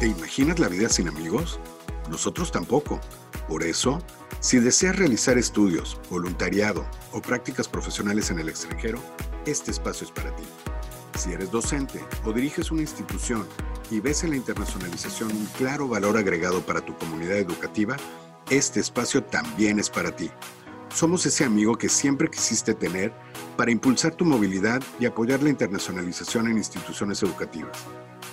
¿Te imaginas la vida sin amigos? Nosotros tampoco. Por eso, si deseas realizar estudios, voluntariado o prácticas profesionales en el extranjero, este espacio es para ti. Si eres docente o diriges una institución y ves en la internacionalización un claro valor agregado para tu comunidad educativa, este espacio también es para ti. Somos ese amigo que siempre quisiste tener para impulsar tu movilidad y apoyar la internacionalización en instituciones educativas.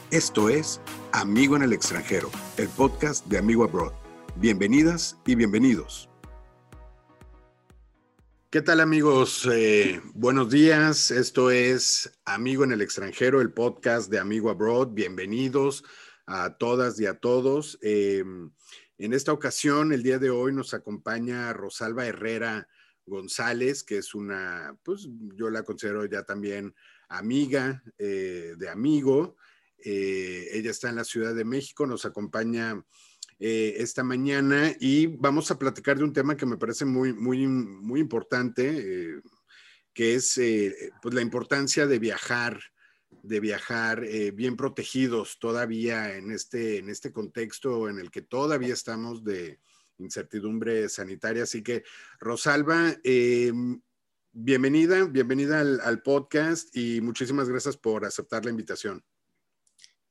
Esto es Amigo en el extranjero, el podcast de Amigo Abroad. Bienvenidas y bienvenidos. ¿Qué tal amigos? Eh, buenos días. Esto es Amigo en el extranjero, el podcast de Amigo Abroad. Bienvenidos a todas y a todos. Em, en esta ocasión, el día de hoy, nos acompaña Rosalba Herrera González, que es una, pues yo la considero ya también amiga eh, de amigo. Eh, ella está en la Ciudad de México, nos acompaña eh, esta mañana y vamos a platicar de un tema que me parece muy, muy, muy importante, que es pues la importancia de viajar, de viajar bien protegidos todavía en este, en este contexto en el que todavía estamos de incertidumbre sanitaria. Así que, Rosalba, bienvenida, bienvenida al podcast y muchísimas gracias por aceptar la invitación.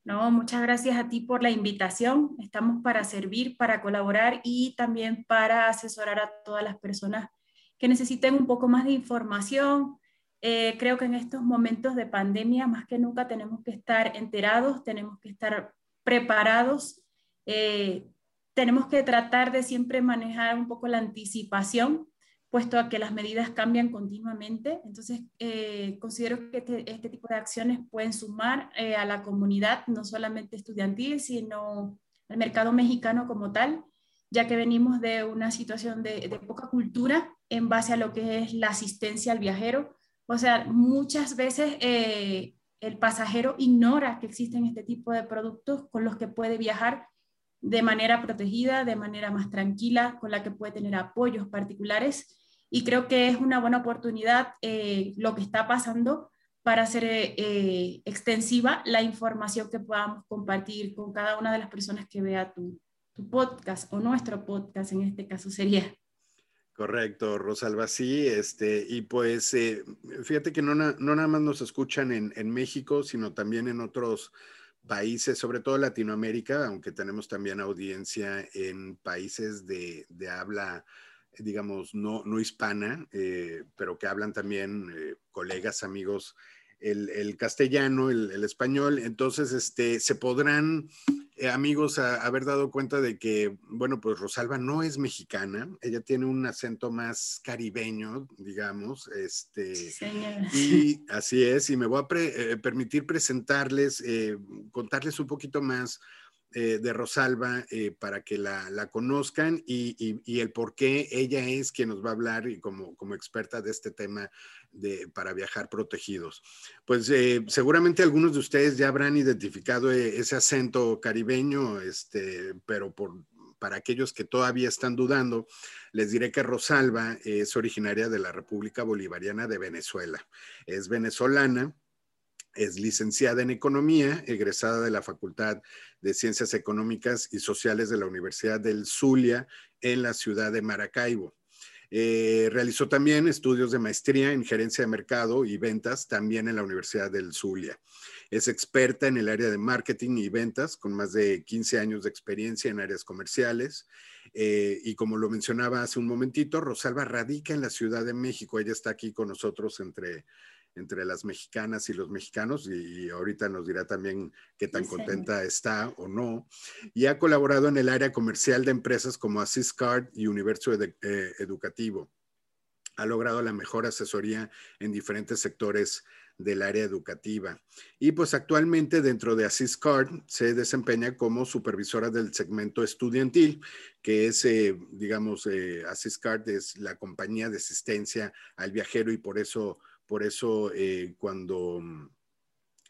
No, muchas gracias a ti por la invitación. Estamos para servir, para colaborar y también para asesorar a todas las personas que necesiten un poco más de información. Eh, creo que en estos momentos de pandemia, más que nunca, tenemos que estar enterados, tenemos que estar preparados, eh, tenemos que tratar de siempre manejar un poco la anticipación puesto a que las medidas cambian continuamente. Entonces, eh, considero que este, este, tipo de acciones pueden sumar eh, a la comunidad, no solamente estudiantil, sino al mercado mexicano como tal, ya que venimos de una situación de, poca cultura en base a lo que es la asistencia al viajero. O sea, muchas veces eh, el pasajero ignora que existen este tipo de productos con los que puede viajar de manera protegida, de manera más tranquila, con la que puede tener apoyos particulares y creo que es una buena oportunidad eh, lo que está pasando para hacer eh, extensiva la información que podamos compartir con cada una de las personas que vea tu, tu podcast o nuestro podcast en este caso sería. Correcto, Rosalba, sí, este, y pues eh, fíjate que no, no, nada más nos escuchan en, en, México, sino también en otros países, sobre todo Latinoamérica, aunque tenemos también audiencia en países de, de habla digamos, no, no hispana, eh, pero que hablan también eh, colegas, amigos, el, castellano, el, español. Entonces, este, se podrán, eh, amigos, haber dado cuenta de que, bueno, pues Rosalba no es mexicana, ella tiene un acento más caribeño, digamos, este, y así es, y me voy a permitir presentarles, contarles un poquito más eh, de Rosalba eh, para que la, conozcan y, el por qué ella es quien nos va a hablar y como, como experta de este tema de, para viajar protegidos. Pues eh, seguramente algunos de ustedes ya habrán identificado ese acento caribeño, este, pero por, para aquellos que todavía están dudando, les diré que Rosalba es originaria de la República Bolivariana de Venezuela. Es venezolana es licenciada en Economía, egresada de la Facultad de Ciencias Económicas y Sociales de la Universidad del Zulia en la ciudad de Maracaibo. Eh, realizó también estudios de maestría en gerencia de mercado y ventas también en la Universidad del Zulia. Es experta en el área de marketing y ventas con más de 15 años de experiencia en áreas comerciales. Eh, y como lo mencionaba hace un momentito, Rosalba radica en la Ciudad de México. Ella está aquí con nosotros entre entre las mexicanas y los mexicanos y, ahorita nos dirá también qué tan contenta está o no. Y ha colaborado en el área comercial de empresas como Assistcard y Universo eh, Educativo. Ha logrado la mejor asesoría en diferentes sectores del área educativa. Y pues actualmente dentro de Assistcard se desempeña como supervisora del segmento estudiantil, que es, eh, digamos, eh, es la compañía de asistencia al viajero y por eso por eso eh, cuando,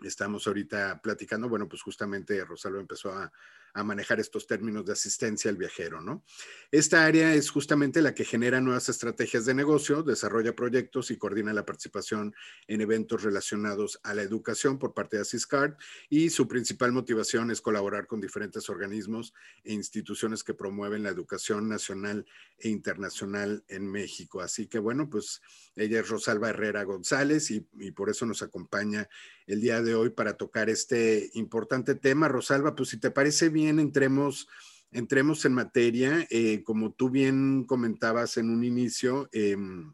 estamos ahorita platicando, bueno, pues justamente Rosalba empezó a, a manejar estos términos de asistencia al viajero, ¿no? Esta área es justamente la que genera nuevas estrategias de negocio, desarrolla proyectos y coordina la participación en eventos relacionados a la educación por parte de Asiscard y su principal motivación es colaborar con diferentes organismos e instituciones que promueven la educación nacional e internacional en México. Así que bueno, pues ella es Rosalba Herrera González y, y por eso nos acompaña el día de hoy para tocar este importante tema. Rosalba, pues si te parece bien, entremos, entremos en materia. Eh, como tú bien comentabas en un inicio, em,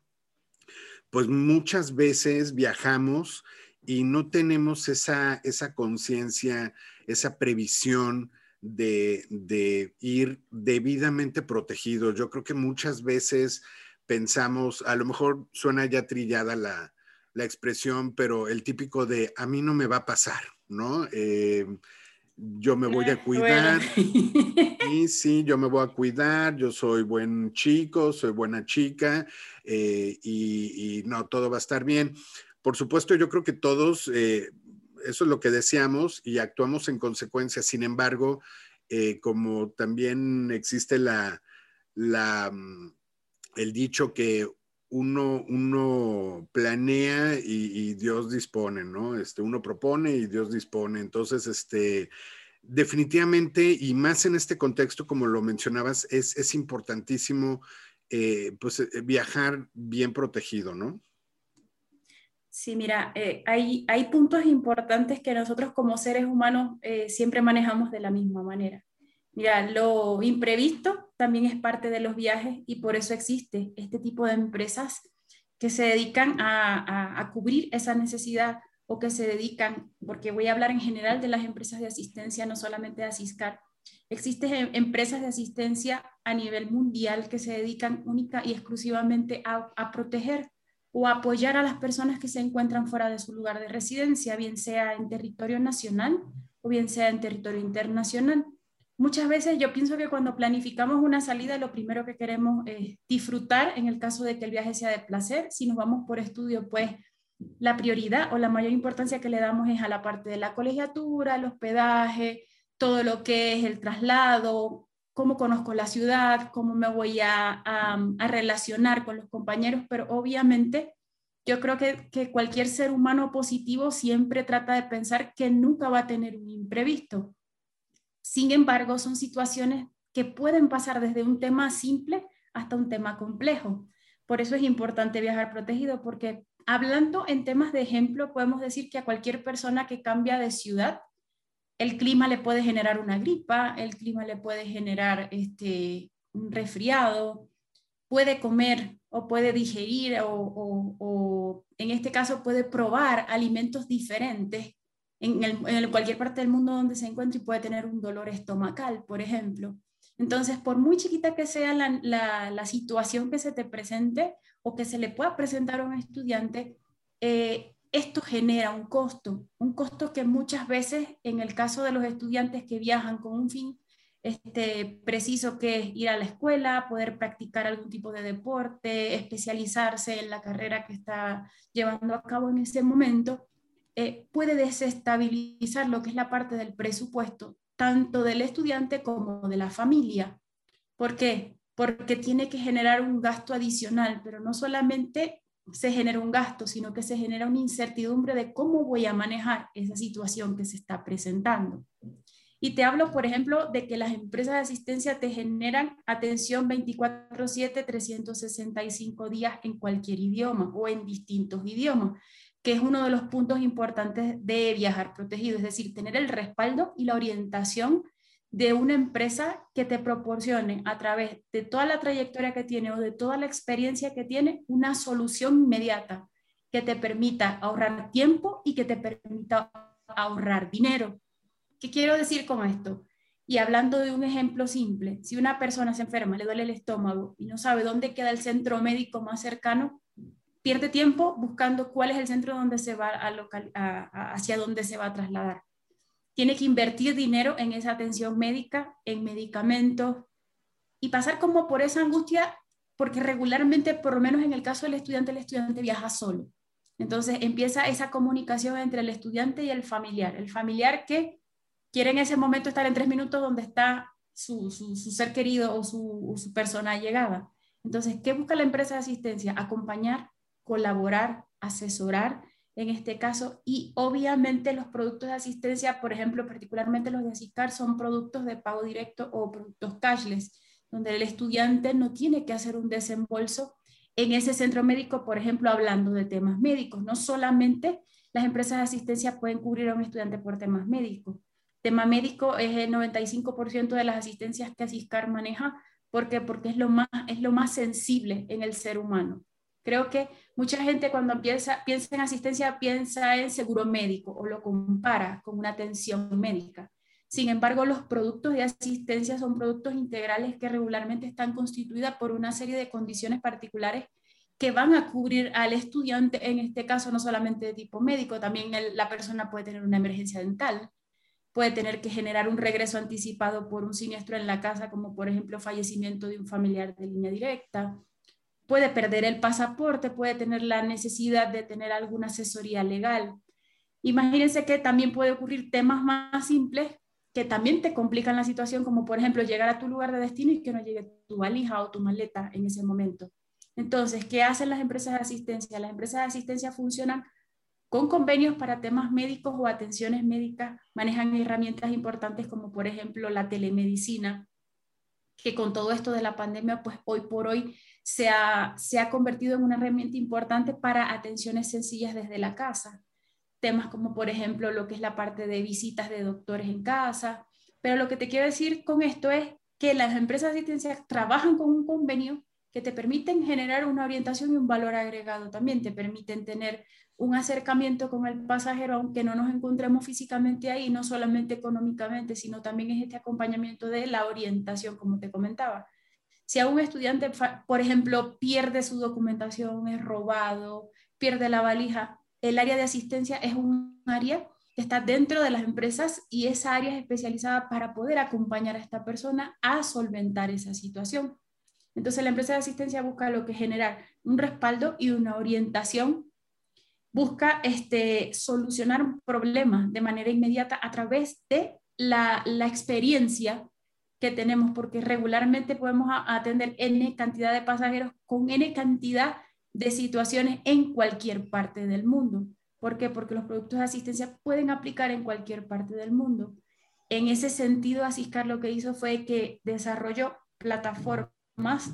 pues muchas veces viajamos y no tenemos esa, esa conciencia, esa previsión de, de, ir debidamente protegido. Yo creo que muchas veces pensamos, a lo mejor suena ya trillada la, la expresión, pero el típico de a mí no me va a pasar, ¿no? Eh, yo me voy a cuidar. Y sí, yo me voy a cuidar, yo soy buen chico, soy buena chica eh, y, no, todo va a estar bien. Por supuesto, yo creo que todos, eh, eso es lo que deseamos y actuamos en consecuencia. Sin embargo, como también existe la, la, mm, el dicho que uno, uno planea y, Dios dispone, ¿no? Este, uno propone y Dios dispone. Entonces, este, definitivamente, y más en este contexto, como lo mencionabas, es, importantísimo eh, pues, eh, viajar bien protegido, ¿no? Sí, mira, eh, hay, hay, puntos importantes que nosotros como seres humanos siempre manejamos de la misma manera. Mira, lo imprevisto también es parte de los viajes y por eso existe este tipo de empresas que se dedican a, cubrir esa necesidad o que se dedican, porque voy a hablar en general de las empresas de asistencia, no solamente de Asiscar. Existen em, empresas de asistencia a nivel mundial que se dedican única y exclusivamente a, a proteger o apoyar a las personas que se encuentran fuera de su lugar de residencia, bien sea en territorio nacional o bien sea en territorio internacional. Muchas veces yo pienso que cuando planificamos una salida, lo primero que queremos es disfrutar en el caso de que el viaje sea de placer. Si nos vamos por estudio, pues la prioridad o la mayor importancia que le damos es a la parte de la colegiatura, el hospedaje, todo lo que es el traslado, cómo conozco la ciudad, cómo me voy a, relacionar con los compañeros, pero obviamente yo creo que, cualquier ser humano positivo siempre trata de pensar que nunca va a tener un imprevisto. Sin embargo, son situaciones que pueden pasar desde un tema simple hasta un tema complejo. Por eso es importante viajar protegido, porque hablando en temas de ejemplo, podemos decir que a cualquier persona que cambia de ciudad, el clima le puede generar una gripa, el clima le puede generar este, un resfriado, puede comer o puede digerir o en este caso puede probar alimentos diferentes en, cualquier parte del mundo donde se encuentre y puede tener un dolor estomacal, por ejemplo. Entonces, por muy chiquita que sea la, situación que se te presente o que se le pueda presentar a un estudiante, eh, esto genera un costo, un costo que muchas veces, en el caso de los estudiantes que viajan con un fin este, preciso que es ir a la escuela, poder practicar algún tipo de deporte, especializarse en la carrera que está llevando a cabo en ese momento, eh, puede desestabilizar lo que es la parte del presupuesto, tanto del estudiante como de la familia. ¿Por qué? Porque tiene que generar un gasto adicional, pero no solamente se genera un gasto, sino que se genera una incertidumbre de cómo voy a manejar esa situación que se está presentando. Y te hablo, por ejemplo, de que las empresas de asistencia te generan atención 24/7, 365 días en cualquier idioma o en distintos idiomas que es uno de los puntos importantes de viajar protegido, es decir, tener el respaldo y la orientación de una empresa que te proporcione a través de toda la trayectoria que tiene o de toda la experiencia que tiene una solución inmediata que te permita ahorrar tiempo y que te permita ahorrar dinero. ¿Qué quiero decir con esto? Y hablando de un ejemplo simple, si una persona se enferma, le duele el estómago y no sabe dónde queda el centro médico más cercano, pierde tiempo buscando cuál es el centro donde se va a hacia dónde se va a trasladar. Tiene que invertir dinero en esa atención médica, en medicamentos y pasar como por esa angustia, porque regularmente, por lo menos en el caso del estudiante, el estudiante viaja solo. Entonces empieza esa comunicación entre el estudiante y el familiar. El familiar que quiere en ese momento estar en tres minutos donde está su, ser querido o su, su persona llegada. Entonces, ¿qué busca la empresa de asistencia? Acompañar, colaborar, asesorar en este caso y obviamente los productos de asistencia, por ejemplo, particularmente los de Asicar, son productos de pago directo o productos cashless, donde el estudiante no tiene que hacer un desembolso en ese centro médico, por ejemplo, hablando de temas médicos. No solamente las empresas de asistencia pueden cubrir a un estudiante por temas médicos. Tema médico es el 95% de las asistencias que Asiscar maneja. ¿Por qué? Porque es lo, más, es lo más sensible en el ser humano. Creo que mucha gente cuando piensa, piensa en asistencia piensa en seguro médico o lo compara con una atención médica. Sin embargo, los productos de asistencia son productos integrales que regularmente están constituidos por una serie de condiciones particulares que van a cubrir al estudiante, en este caso no solamente de tipo médico, también la persona puede tener una emergencia dental, puede tener que generar un regreso anticipado por un siniestro en la casa, como por ejemplo fallecimiento de un familiar de línea directa, puede perder el pasaporte, puede tener la necesidad de tener alguna asesoría legal. Imagínense que también puede ocurrir temas más simples que también te complican la situación, como por ejemplo llegar a tu lugar de destino y que no llegue tu valija o tu maleta en ese momento. Entonces, ¿qué hacen las empresas de asistencia? Las empresas de asistencia funcionan con convenios para temas médicos o atenciones médicas, manejan herramientas importantes como por ejemplo la telemedicina, que con todo esto de la pandemia, pues hoy por hoy se ha, se ha convertido en una herramienta importante para atenciones sencillas desde la casa temas como por ejemplo lo que es la parte de visitas de doctores en casa. Pero lo que te quiero decir con esto es que las empresas de asistencia trabajan con un convenio que te permiten generar una orientación y un valor agregado también, te permiten tener un acercamiento con el pasajero, aunque no nos encontremos físicamente ahí, no solamente económicamente, sino también es este acompañamiento de la orientación, como te comentaba. Si a un estudiante, por ejemplo, pierde su documentación, es robado, pierde la valija, el área de asistencia es un área que está dentro de las empresas y esa área es especializada para poder acompañar a esta persona a solventar esa situación. Entonces la empresa de asistencia busca lo que generar un respaldo y una orientación, busca este, solucionar un problema de manera inmediata a través de la experiencia que tenemos, porque regularmente podemos atender N cantidad de pasajeros con N cantidad de situaciones en cualquier parte del mundo. ¿Por qué? Porque los productos de asistencia pueden aplicar en cualquier parte del mundo. En ese sentido, Asiscar lo que hizo fue que desarrolló plataformas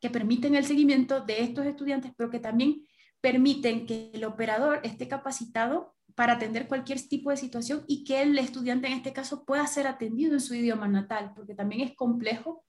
que permiten el seguimiento de estos estudiantes, pero que también permiten que el operador esté capacitado para atender cualquier tipo de situación y que el estudiante en este caso pueda ser atendido en su idioma natal, porque también es complejo,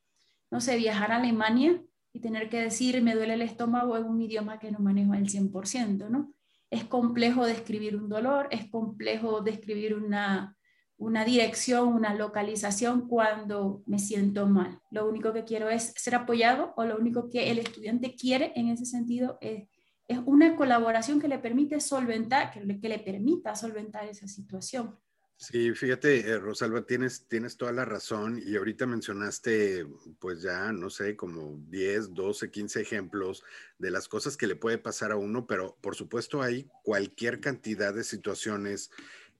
no sé, viajar a Alemania y tener que decir me duele el estómago en un idioma que no manejo al 100%, ¿no? Es complejo describir un dolor, es complejo describir una, una dirección, una localización cuando me siento mal. Lo único que quiero es ser apoyado o lo único que el estudiante quiere en ese sentido es, es una colaboración que le permite solventar, que le, que le permita solventar esa situación. Sí, fíjate, eh, Rosalba, tienes, tienes toda la razón y ahorita mencionaste, pues ya, no sé, como 10, 12, 15 ejemplos de las cosas que le puede pasar a uno, pero por supuesto hay cualquier cantidad de situaciones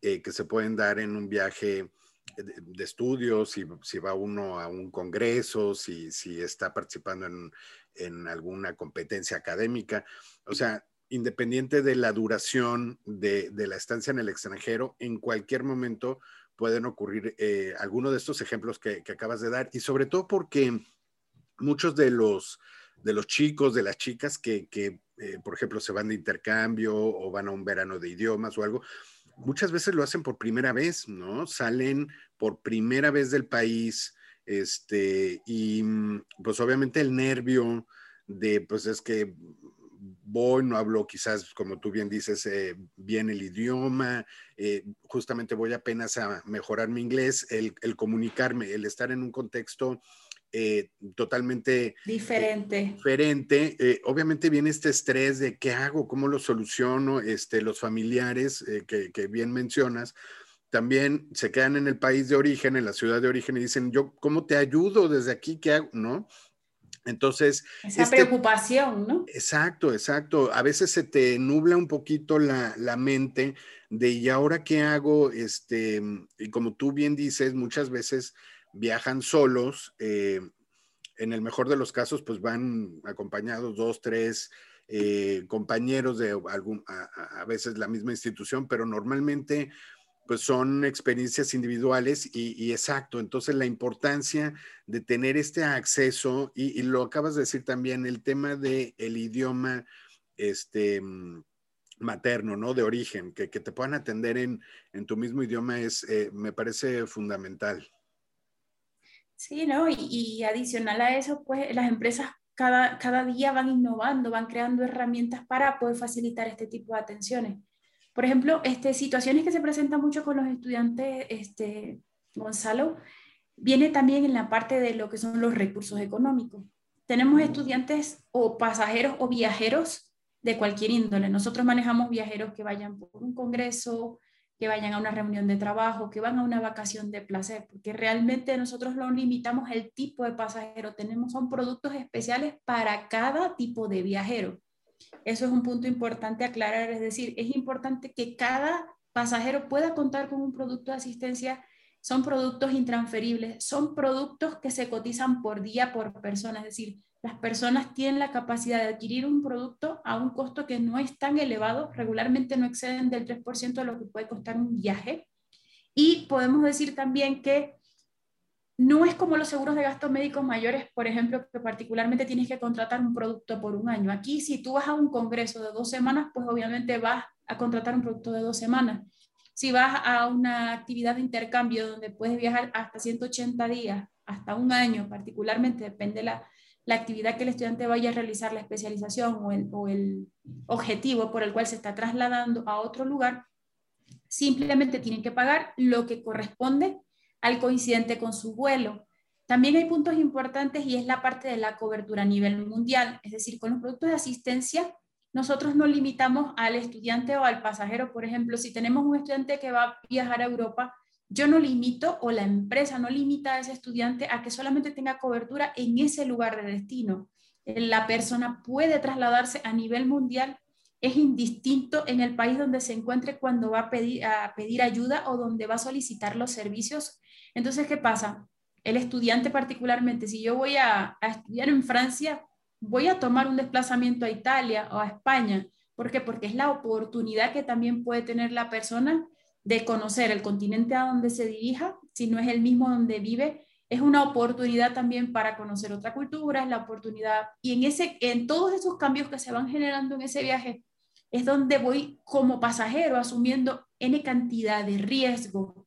eh, que se pueden dar en un viaje de, estudios, si, si, va uno a un congreso, si, si está participando en, en alguna competencia académica. O sea, independiente de la duración de, la estancia en el extranjero, en cualquier momento pueden ocurrir eh, algunos de estos ejemplos que, acabas de dar y sobre todo porque muchos de los, de los chicos, de las chicas que, eh, por ejemplo, se van de intercambio o van a un verano de idiomas o algo, muchas veces lo hacen por primera vez, ¿no? Salen por primera vez del país, este, y mm, pues obviamente el nervio de, pues es que voy, no hablo quizás, como tú bien dices, eh, bien el idioma, eh, justamente voy apenas a mejorar mi inglés, el, comunicarme, el estar en un contexto eh, totalmente diferente. diferente. obviamente viene este estrés de qué hago, cómo lo soluciono, este, los familiares que, que, bien mencionas. También se quedan en el país de origen, en la ciudad de origen y dicen, yo, ¿cómo te ayudo desde aquí? ¿Qué hago? ¿No? Entonces. Esa este preocupación, ¿no? Exacto, exacto. A veces se te nubla un poquito la, la, mente de, ¿y ahora qué hago? Este, y como tú bien dices, muchas veces viajan solos. Eh, en el mejor de los casos, pues van acompañados dos, tres eh, compañeros de algún, a, a, veces la misma institución, pero normalmente pues son experiencias individuales y, exacto, entonces la importancia de tener este acceso y, lo acabas de decir también, el tema del el idioma este, mm, materno, ¿no? De origen, que, te puedan atender en, tu mismo idioma es, eh, me parece fundamental. Sí, ¿no? Y, adicional a eso, pues las empresas cada, cada día van innovando, van creando herramientas para poder facilitar este tipo de atenciones. Por ejemplo, este, situaciones que se presentan mucho con los estudiantes, este, Gonzalo, viene también en la parte de lo que son los recursos económicos. Tenemos estudiantes o pasajeros o viajeros de cualquier índole. Nosotros manejamos viajeros que vayan por un congreso, que vayan a una reunión de trabajo, que van a una vacación de placer, porque realmente nosotros no limitamos el tipo de pasajero, tenemos son productos especiales para cada tipo de viajero. Eso es un punto importante aclarar, es decir, es importante que cada pasajero pueda contar con un producto de asistencia. Son productos intransferibles, son productos que se cotizan por día por persona, es decir, las personas tienen la capacidad de adquirir un producto a un costo que no es tan elevado, regularmente no exceden del 3% de lo que puede costar un viaje. Y podemos decir también que no es como los seguros de gastos médicos mayores, por ejemplo, que particularmente tienes que contratar un producto por un año. Aquí, si tú vas a un congreso de dos semanas, pues obviamente vas a contratar un producto de dos semanas. Si vas a una actividad de intercambio donde puedes viajar hasta 180 días, hasta un año, particularmente, depende la, la actividad que el estudiante vaya a realizar, la especialización o el, o el objetivo por el cual se está trasladando a otro lugar, simplemente tienen que pagar lo que corresponde al coincidente con su vuelo. También hay puntos importantes y es la parte de la cobertura a nivel mundial, es decir, con los productos de asistencia nosotros no limitamos al estudiante o al pasajero. Por ejemplo, si tenemos un estudiante que va a viajar a Europa, yo no limito o la empresa no limita a ese estudiante a que solamente tenga cobertura en ese lugar de destino. La persona puede trasladarse a nivel mundial es indistinto en el país donde se encuentre cuando va a pedir, a pedir ayuda o donde va a solicitar los servicios. Entonces, ¿qué pasa? El estudiante particularmente, si yo voy a, estudiar en Francia, voy a tomar un desplazamiento a Italia o a España. ¿Por qué? Porque es la oportunidad que también puede tener la persona de conocer el continente a donde se dirija, si no es el mismo donde vive, es una oportunidad también para conocer otra cultura, es la oportunidad, y en, ese, en todos esos cambios que se van generando en ese viaje, es donde voy como pasajero asumiendo N cantidad de riesgo.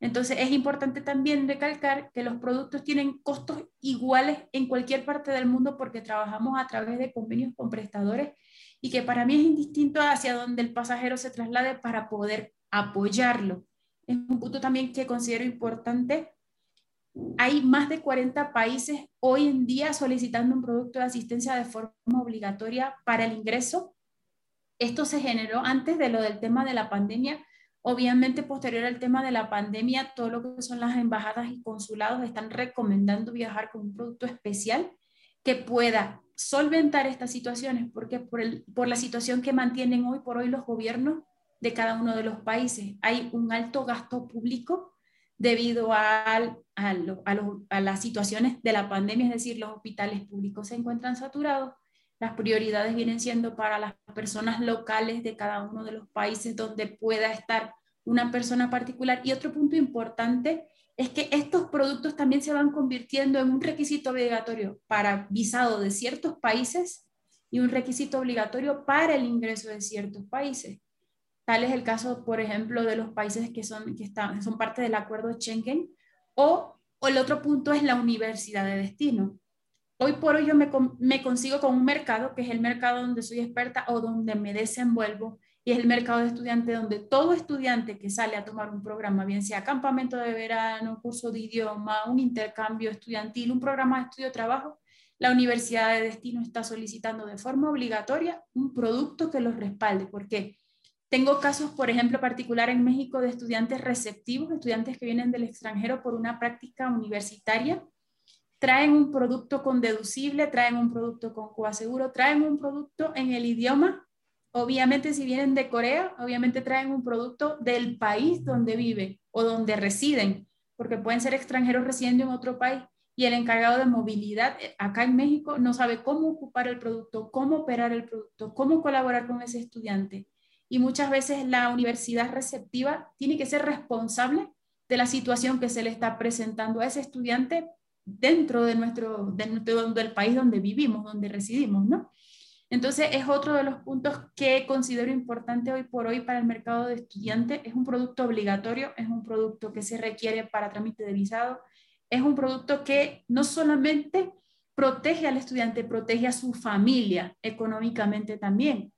Entonces es importante también recalcar que los productos tienen costos iguales en cualquier parte del mundo porque trabajamos a través de convenios con prestadores y que para mí es indistinto hacia donde el pasajero se traslade para poder apoyarlo. Es un punto también que considero importante. Hay más de 40 países hoy en día solicitando un producto de asistencia de forma obligatoria para el ingreso esto se generó antes de lo del tema de la pandemia. Obviamente, posterior al tema de la pandemia, todo lo que son las embajadas y consulados están recomendando viajar con un producto especial que pueda solventar estas situaciones, porque por, por la situación que mantienen hoy por hoy los gobiernos de cada uno de los países, hay un alto gasto público debido a, a las situaciones de la pandemia, es decir, los hospitales públicos se encuentran saturados las prioridades vienen siendo para las personas locales de cada uno de los países donde pueda estar una persona particular. Y otro punto importante es que estos productos también se van convirtiendo en un requisito obligatorio para visado de ciertos países y un requisito obligatorio para el ingreso de ciertos países. Tal es el caso, por ejemplo, de los países que son, que están, son parte del acuerdo Schengen o, o el otro punto es la universidad de destino. Hoy por hoy yo me, me, consigo con un mercado que es el mercado donde soy experta o donde me desenvuelvo y es el mercado de estudiantes donde todo estudiante que sale a tomar un programa, bien sea campamento de verano, curso de idioma, un intercambio estudiantil, un programa de estudio-trabajo, la universidad de destino está solicitando de forma obligatoria un producto que los respalde. ¿Por qué? Tengo casos, por ejemplo, particular en México de estudiantes receptivos, estudiantes que vienen del extranjero por una práctica universitaria traen un producto con deducible, traen un producto con coaseguro, traen un producto en el idioma. Obviamente, si vienen de Corea, obviamente traen un producto del país donde viven o donde residen, porque pueden ser extranjeros residiendo en otro país y el encargado de movilidad eh, acá en México no sabe cómo ocupar el producto, cómo operar el producto, cómo colaborar con ese estudiante. Y muchas veces la universidad receptiva tiene que ser responsable de la situación que se le está presentando a ese estudiante dentro de nuestro, del país donde vivimos, donde residimos, ¿no? Entonces es otro de los puntos que considero importante hoy por hoy para el mercado de estudiantes. Es un producto obligatorio, es un producto que se requiere para trámite de visado, es un producto que no solamente protege al estudiante, protege a su familia económicamente también.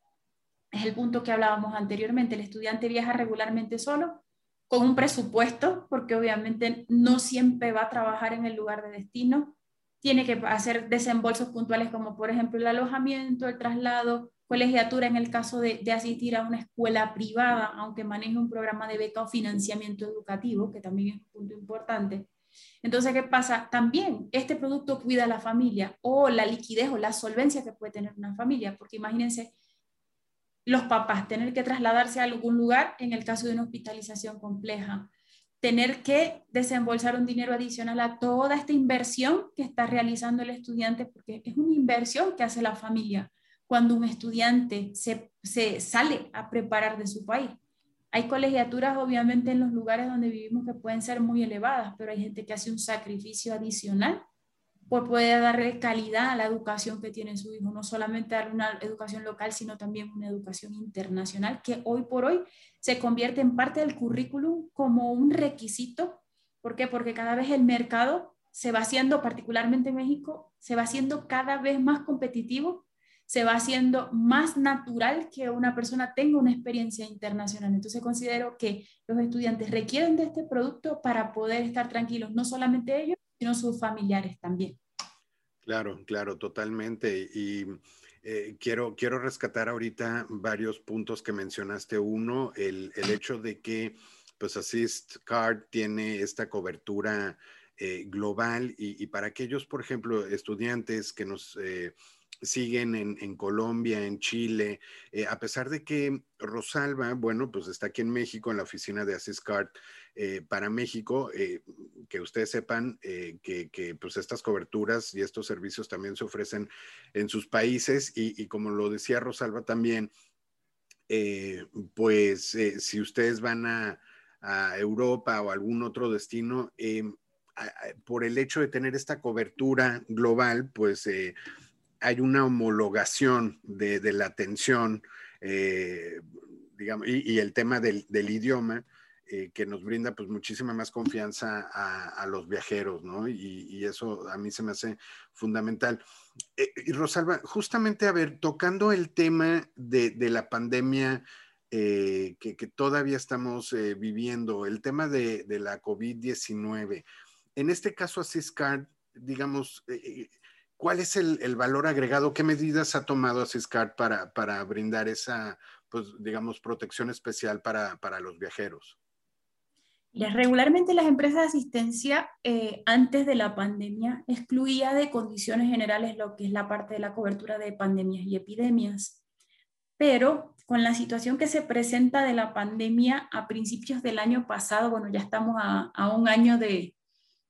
Es el punto que hablábamos anteriormente. El estudiante viaja regularmente solo con un presupuesto, porque obviamente no siempre va a trabajar en el lugar de destino. Tiene que hacer desembolsos puntuales como por ejemplo el alojamiento, el traslado, colegiatura en el caso de, asistir a una escuela privada, aunque maneje un programa de beca o financiamiento educativo, que también es un punto importante. Entonces, ¿qué pasa? También este producto cuida a la familia o la liquidez o la solvencia que puede tener una familia, porque imagínense los papás tener que trasladarse a algún lugar en el caso de una hospitalización compleja, tener que desembolsar un dinero adicional a toda esta inversión que está realizando el estudiante, porque es una inversión que hace la familia cuando un estudiante se, se sale a preparar de su país. Hay colegiaturas obviamente en los lugares donde vivimos que pueden ser muy elevadas, pero hay gente que hace un sacrificio adicional por poder darle calidad a la educación que tiene su hijo, no solamente darle una educación local, sino también una educación internacional que hoy por hoy se convierte en parte del currículum como un requisito. ¿Por qué? Porque cada vez el mercado se va haciendo, particularmente en México, se va haciendo cada vez más competitivo se va haciendo más natural que una persona tenga una experiencia internacional. Entonces considero que los estudiantes requieren de este producto para poder estar tranquilos, no solamente ellos, sino sus familiares también. Claro, claro, totalmente. Y eh, quiero, quiero rescatar ahorita varios puntos que mencionaste. Uno, el, el hecho de que pues Assist Card tiene esta cobertura eh, global y, para aquellos, por ejemplo, estudiantes que nos... Eh, siguen en, Colombia, en Chile, a pesar de que Rosalba, bueno, pues está aquí en México, en la oficina de Asiscard eh, para México, eh, que ustedes sepan que, pues estas coberturas y estos servicios también se ofrecen en sus países y, como lo decía Rosalba también, pues si ustedes van a, Europa o algún otro destino, por el hecho de tener esta cobertura global, pues hay una homologación de, la atención, eh, digamos, y, el tema del, idioma, eh, que nos brinda pues muchísima más confianza a, los viajeros, ¿no? Y, eso a mí se me hace fundamental. Eh, y Rosalba, justamente, a ver, tocando el tema de, la pandemia que, todavía estamos viviendo, el tema de, la COVID-19, en este caso a Ciscard, digamos, ¿Cuál es el, valor agregado? ¿Qué medidas ha tomado Ciscard para, para brindar esa, pues, digamos, protección especial para los viajeros? Regularmente las empresas de asistencia eh, antes de la pandemia excluía de condiciones generales lo que es la parte de la cobertura de pandemias y epidemias. Pero con la situación que se presenta de la pandemia a principios del año pasado, bueno, ya estamos a, a un año de,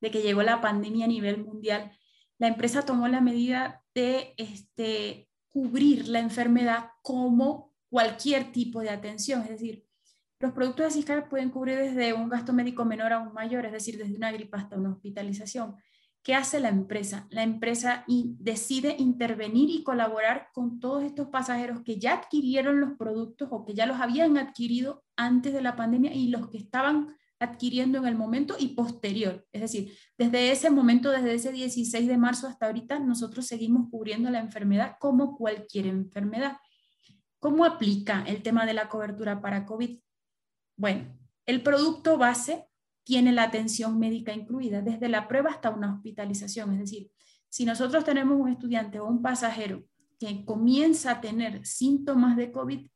de que llegó la pandemia a nivel mundial, la empresa tomó la medida de este, cubrir la enfermedad como cualquier tipo de atención, es decir, los productos de Ciscar pueden cubrir desde un gasto médico menor a un mayor, es decir, desde una gripa hasta una hospitalización. ¿Qué hace la empresa? La empresa decide intervenir y colaborar con todos estos pasajeros que ya adquirieron los productos o que ya los habían adquirido antes de la pandemia y los que estaban adquiriendo en el momento y posterior. Es decir, desde ese momento, desde ese 16 de marzo hasta ahorita, nosotros seguimos cubriendo la enfermedad como cualquier enfermedad. ¿Cómo aplica el tema de la cobertura para COVID? Bueno, el producto base tiene la atención médica incluida, desde la prueba hasta una hospitalización. Es decir, si nosotros tenemos un estudiante o un pasajero que comienza a tener síntomas de COVID,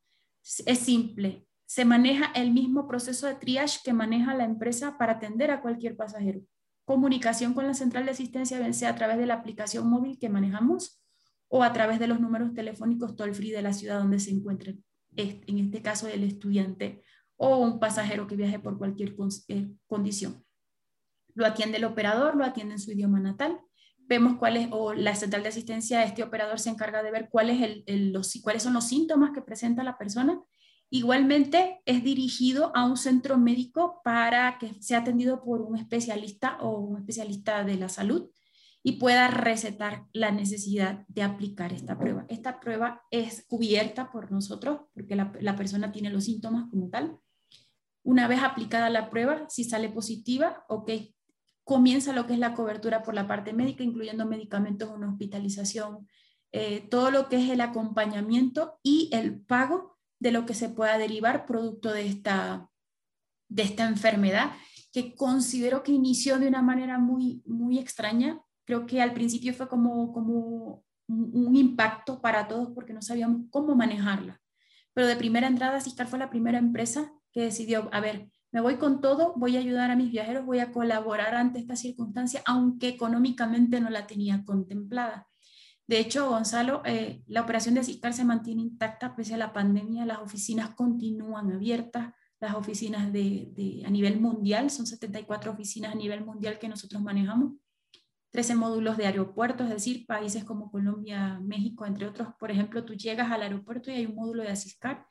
es simple, se maneja el mismo proceso de triage que maneja la empresa para atender a cualquier pasajero. comunicación con la central de asistencia, bien sea a través de la aplicación móvil que manejamos o a través de los números telefónicos toll free de la ciudad donde se encuentre, en este caso el estudiante o un pasajero que viaje por cualquier eh, condición. Lo atiende el operador, lo atiende en su idioma natal. Vemos cuál es, o la central de asistencia, este operador se encarga de ver cuál los, cuáles son los síntomas que presenta la persona. Igualmente es dirigido a un centro médico para que sea atendido por un especialista o un especialista de la salud y pueda recetar la necesidad de aplicar esta prueba. Esta prueba es cubierta por nosotros porque la persona tiene los síntomas como tal. Una vez aplicada la prueba, si sale positiva, ok, comienza lo que es la cobertura por la parte médica, incluyendo medicamentos, una hospitalización, eh, todo lo que es el acompañamiento y el pago de lo que se pueda derivar producto de esta, de esta enfermedad, que considero que inició de una manera muy, muy extraña. Creo que al principio fue como, como un impacto para todos porque no sabíamos cómo manejarla. Pero de primera entrada, Ciscar fue la primera empresa que decidió, a ver, me voy con todo, voy a ayudar a mis viajeros, voy a colaborar ante esta circunstancia, aunque económicamente no la tenía contemplada. De hecho, Gonzalo, eh, la operación de CICAR se mantiene intacta pese a la pandemia, las oficinas continúan abiertas, las oficinas de, a nivel mundial, son 74 oficinas a nivel mundial que nosotros manejamos, 13 módulos de aeropuertos, es decir, países como Colombia, México, entre otros. Por ejemplo, tú llegas al aeropuerto y hay un módulo de Asiscar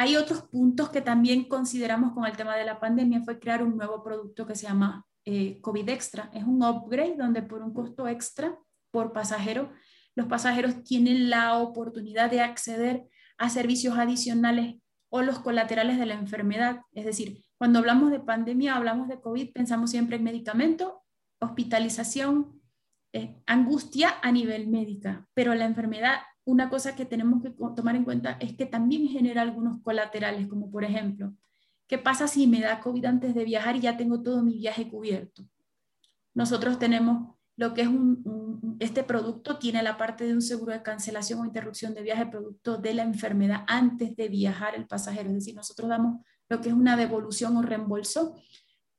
hay otros puntos que también consideramos con el tema de la pandemia, fue crear un nuevo producto que se llama eh, COVID Extra. Es un upgrade donde por un costo extra por pasajero, los pasajeros tienen la oportunidad de acceder a servicios adicionales o los colaterales de la enfermedad. Es decir, cuando hablamos de pandemia, hablamos de COVID, pensamos siempre en medicamento, hospitalización, eh, angustia a nivel médica, pero la enfermedad una cosa que tenemos que tomar en cuenta es que también genera algunos colaterales, como por ejemplo, ¿qué pasa si me da COVID antes de viajar y ya tengo todo mi viaje cubierto? Nosotros tenemos lo que es un, este producto, tiene la parte de un seguro de cancelación o interrupción de viaje producto de la enfermedad antes de viajar el pasajero. Es decir, nosotros damos lo que es una devolución o reembolso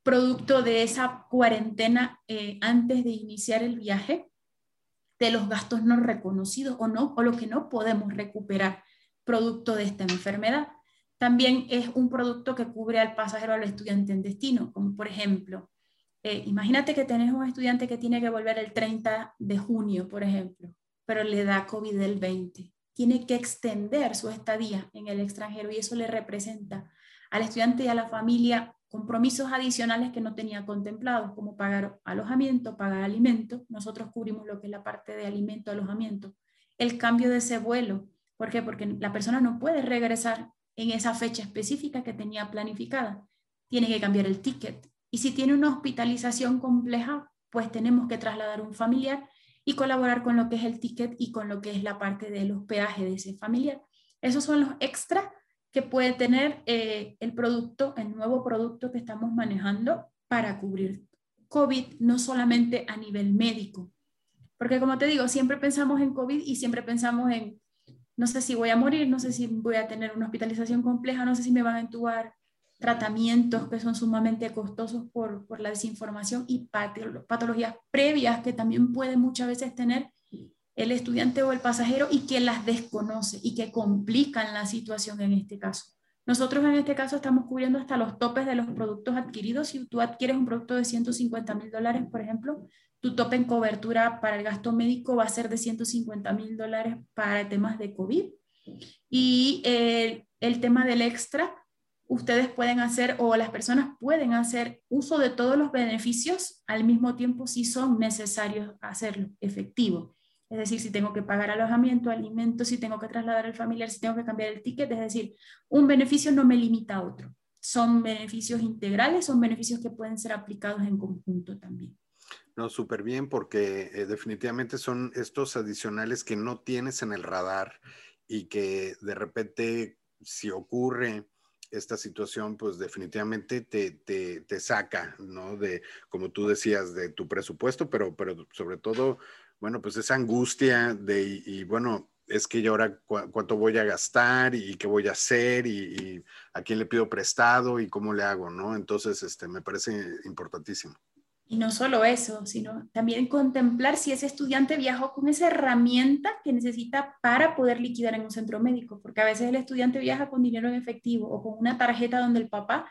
producto de esa cuarentena eh, antes de iniciar el viaje de los gastos no reconocidos o, no, o lo que no podemos recuperar producto de esta enfermedad. También es un producto que cubre al pasajero al estudiante en destino, como por ejemplo, eh, imagínate que tenés un estudiante que tiene que volver el 30 de junio, por ejemplo, pero le da COVID del 20. Tiene que extender su estadía en el extranjero y eso le representa al estudiante y a la familia compromisos adicionales que no tenía contemplados, como pagar alojamiento, pagar alimento. Nosotros cubrimos lo que es la parte de alimento, alojamiento. El cambio de ese vuelo. ¿Por qué? Porque la persona no puede regresar en esa fecha específica que tenía planificada. Tiene que cambiar el ticket. Y si tiene una hospitalización compleja, pues tenemos que trasladar un familiar y colaborar con lo que es el ticket y con lo que es la parte del hospedaje de ese familiar. Esos son los extras que puede tener eh, el producto, el nuevo producto que estamos manejando para cubrir COVID, no solamente a nivel médico. Porque como te digo, siempre pensamos en COVID y siempre pensamos en, no sé si voy a morir, no sé si voy a tener una hospitalización compleja, no sé si me van a entubar tratamientos que son sumamente costosos por, por la desinformación y patologías previas que también puede muchas veces tener el estudiante o el pasajero y que las desconoce y que complican la situación en este caso. Nosotros en este caso estamos cubriendo hasta los topes de los productos adquiridos. Si tú adquieres un producto de 150 mil dólares, por ejemplo, tu tope en cobertura para el gasto médico va a ser de 150 mil dólares para temas de COVID. Y el, el tema del extra, ustedes pueden hacer o las personas pueden hacer uso de todos los beneficios al mismo tiempo si son necesarios hacerlo efectivo. Es decir, si tengo que pagar alojamiento, alimentos, si tengo que trasladar al familiar, si tengo que cambiar el ticket, es decir, un beneficio no me limita a otro. Son beneficios integrales, son beneficios que pueden ser aplicados en conjunto también. No, súper bien, porque eh, definitivamente son estos adicionales que no tienes en el radar y que de repente, si ocurre esta situación, pues definitivamente te, te, te, saca, ¿no? De, como tú decías, de tu presupuesto, pero, pero sobre todo bueno, pues esa angustia de, y, bueno, es que yo ahora cuánto voy a gastar y qué voy a hacer y, y, a quién le pido prestado y cómo le hago, ¿no? Entonces, este, me parece importantísimo. Y no solo eso, sino también contemplar si ese estudiante viajó con esa herramienta que necesita para poder liquidar en un centro médico, porque a veces el estudiante viaja con dinero en efectivo o con una tarjeta donde el papá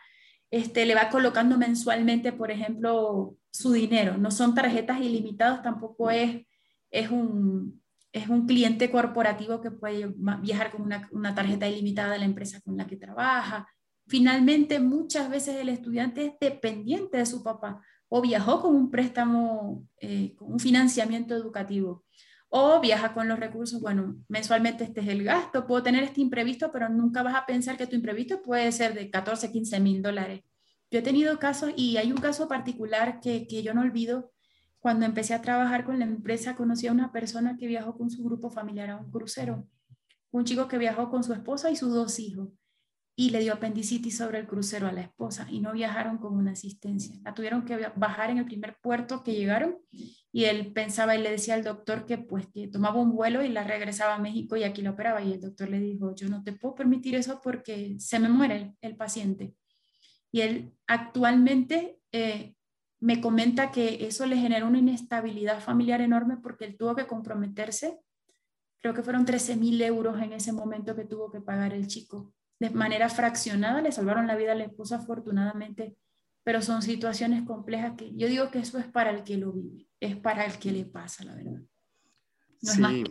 este, le va colocando mensualmente, por ejemplo, su dinero. No son tarjetas ilimitadas, tampoco es, es, un, es un cliente corporativo que puede viajar con una, una tarjeta ilimitada de la empresa con la que trabaja. Finalmente, muchas veces el estudiante es dependiente de su papá o viajó con un préstamo, eh, con un financiamiento educativo, o viaja con los recursos, bueno, mensualmente este es el gasto, puedo tener este imprevisto, pero nunca vas a pensar que tu imprevisto puede ser de 14, 15 mil dólares. Yo he tenido casos y hay un caso particular que, que yo no olvido. Cuando empecé a trabajar con la empresa, conocí a una persona que viajó con su grupo familiar a un crucero. Un chico que viajó con su esposa y sus dos hijos y le dio apendicitis sobre el crucero a la esposa y no viajaron con una asistencia. La tuvieron que bajar en el primer puerto que llegaron y él pensaba y le decía al doctor que pues que tomaba un vuelo y la regresaba a México y aquí la operaba y el doctor le dijo, yo no te puedo permitir eso porque se me muere el, paciente. Y él actualmente eh, me comenta que eso le generó una inestabilidad familiar enorme porque él tuvo que comprometerse. Creo que fueron 13 mil euros en ese momento que tuvo que pagar el chico de manera fraccionada, le salvaron la vida a la esposa afortunadamente, pero son situaciones complejas que yo digo que eso es para el que lo vive, es para el que le pasa, la verdad. sí.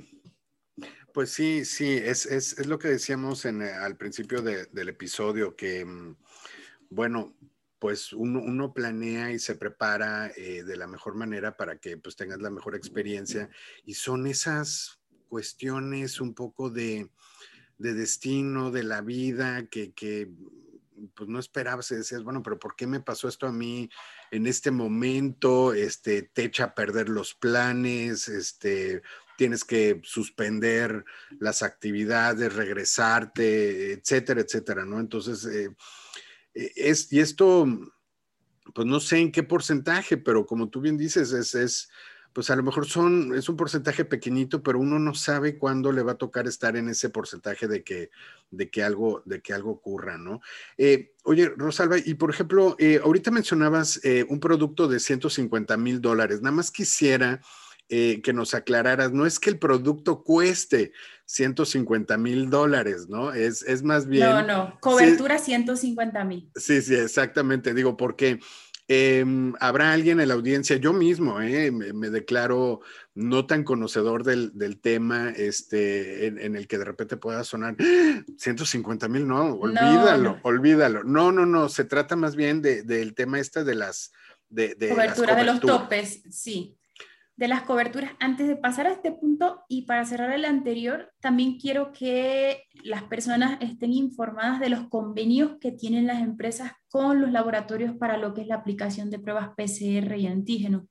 Pues sí, sí, es, es, es lo que decíamos en, eh, al principio del episodio, que, mm, bueno, pues uno, uno, planea y se prepara eh, de la mejor manera para que pues tengas la mejor experiencia y son esas cuestiones un poco de, de destino, de la vida, que, que pues no esperabas y decías, bueno, pero ¿por qué me pasó esto a mí en este momento? Este, te echa a perder los planes, este, tienes que suspender las actividades, regresarte, etcétera, etcétera, ¿no? Entonces, eh, es, y esto, pues no sé en qué porcentaje, pero como tú bien dices, es, es pues a lo mejor son, es un porcentaje pequeñito, pero uno no sabe cuándo le va a tocar estar en ese porcentaje de que, de que, algo, de que algo ocurra, ¿no? Eh, oye, Rosalba, y por ejemplo, eh, ahorita mencionabas eh, un producto de 150 mil dólares, nada más quisiera que nos aclararas, no es que el producto cueste 150 mil dólares, ¿no? Es, es más bien... No, no, cobertura 150 mil. Sí, sí, exactamente, digo, porque... Em, habrá alguien en la audiencia, yo mismo, eh, me, declaro no tan conocedor del, tema este, en, el que de repente pueda sonar 150 mil, no, olvídalo, olvídalo. No, no, no, se trata más bien del tema este de las... De, de Cobertura de los topes, sí de las coberturas. Antes de pasar a este punto y para cerrar el anterior, también quiero que las personas estén informadas de los convenios que tienen las empresas con los laboratorios para lo que es la aplicación de pruebas PCR y antígeno.